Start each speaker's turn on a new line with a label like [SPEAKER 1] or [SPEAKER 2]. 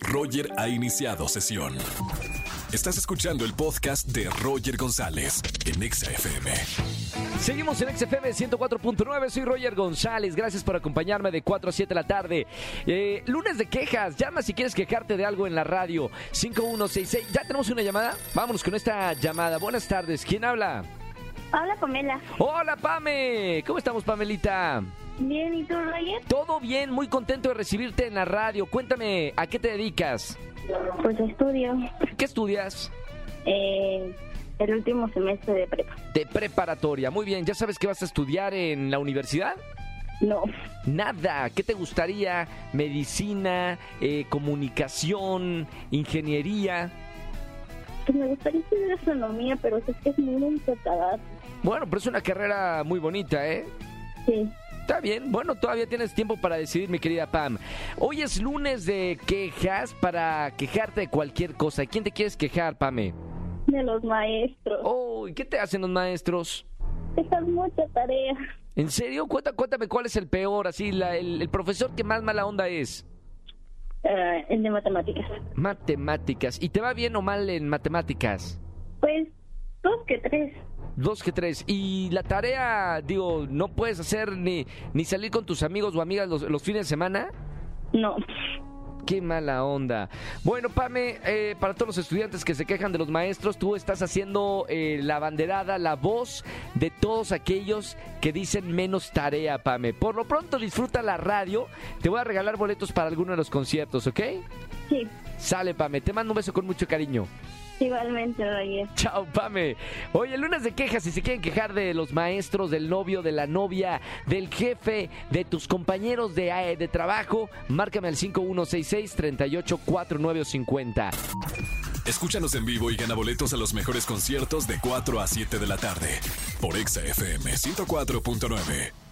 [SPEAKER 1] Roger ha iniciado sesión. Estás escuchando el podcast de Roger González en Exa FM.
[SPEAKER 2] Seguimos en XFM 104.9, soy Roger González, gracias por acompañarme de 4 a 7 de la tarde. Eh, lunes de quejas, llama si quieres quejarte de algo en la radio, 5166. ¿Ya tenemos una llamada? Vámonos con esta llamada. Buenas tardes, ¿quién habla?
[SPEAKER 3] Hola, Pamela.
[SPEAKER 2] Hola, Pame. ¿Cómo estamos, Pamelita?
[SPEAKER 3] Bien, ¿y tú, Roger?
[SPEAKER 2] Todo bien, muy contento de recibirte en la radio. Cuéntame, ¿a qué te dedicas?
[SPEAKER 3] Pues estudio
[SPEAKER 2] ¿Qué estudias?
[SPEAKER 3] eh, el último semestre de prepa.
[SPEAKER 2] De preparatoria. Muy bien, ¿ya sabes qué vas a estudiar en la universidad?
[SPEAKER 3] No,
[SPEAKER 2] Nada, ¿qué te gustaría? Medicina, eh, comunicación, ingeniería.
[SPEAKER 3] Pues me gustaría estudiar astronomía, pero sé que es muy enfocada.
[SPEAKER 2] Bueno, pero es una carrera muy bonita, ¿eh?
[SPEAKER 3] Sí,
[SPEAKER 2] Está bien, bueno, todavía tienes tiempo para decidir, mi querida Pam. Hoy es lunes de quejas para quejarte de cualquier cosa. ¿Quién te quieres quejar, Pame?
[SPEAKER 3] de los maestros.
[SPEAKER 2] Oh, ¿y qué te hacen los maestros?
[SPEAKER 3] Dejan mucha tarea.
[SPEAKER 2] ¿En serio? Cuenta- Cuéntame cuál es el peor, así, la- el, el profesor que más mala onda es.
[SPEAKER 3] Eh, el de matemáticas.
[SPEAKER 2] Matemáticas. ¿Y te va bien o mal en matemáticas?
[SPEAKER 3] Pues, dos que tres.
[SPEAKER 2] Dos que tres. Y la tarea, digo, ¿no puedes hacer ni, ni salir con tus amigos o amigas los, los fines de semana?
[SPEAKER 3] No,
[SPEAKER 2] Qué mala onda. Bueno, Pame, eh, para todos los estudiantes que se quejan de los maestros, tú estás haciendo eh, la banderada, la voz de todos aquellos que dicen menos tarea, Pame. Por lo pronto disfruta la radio. Te voy a regalar boletos para alguno de los conciertos, ¿ok?
[SPEAKER 3] Sí,
[SPEAKER 2] Sale, Pame. Te mando un beso con mucho cariño.
[SPEAKER 3] igualmente, Roger.
[SPEAKER 2] Chao, Pame. Oye, el lunes de quejas, si se quieren quejar de los maestros, del novio, de la novia, del jefe, de tus compañeros de, eh, de trabajo, márcame al 5166-384950.
[SPEAKER 1] Escúchanos en vivo y gana boletos a los mejores conciertos de 4 a 7 de la tarde por Exa FM 104.9.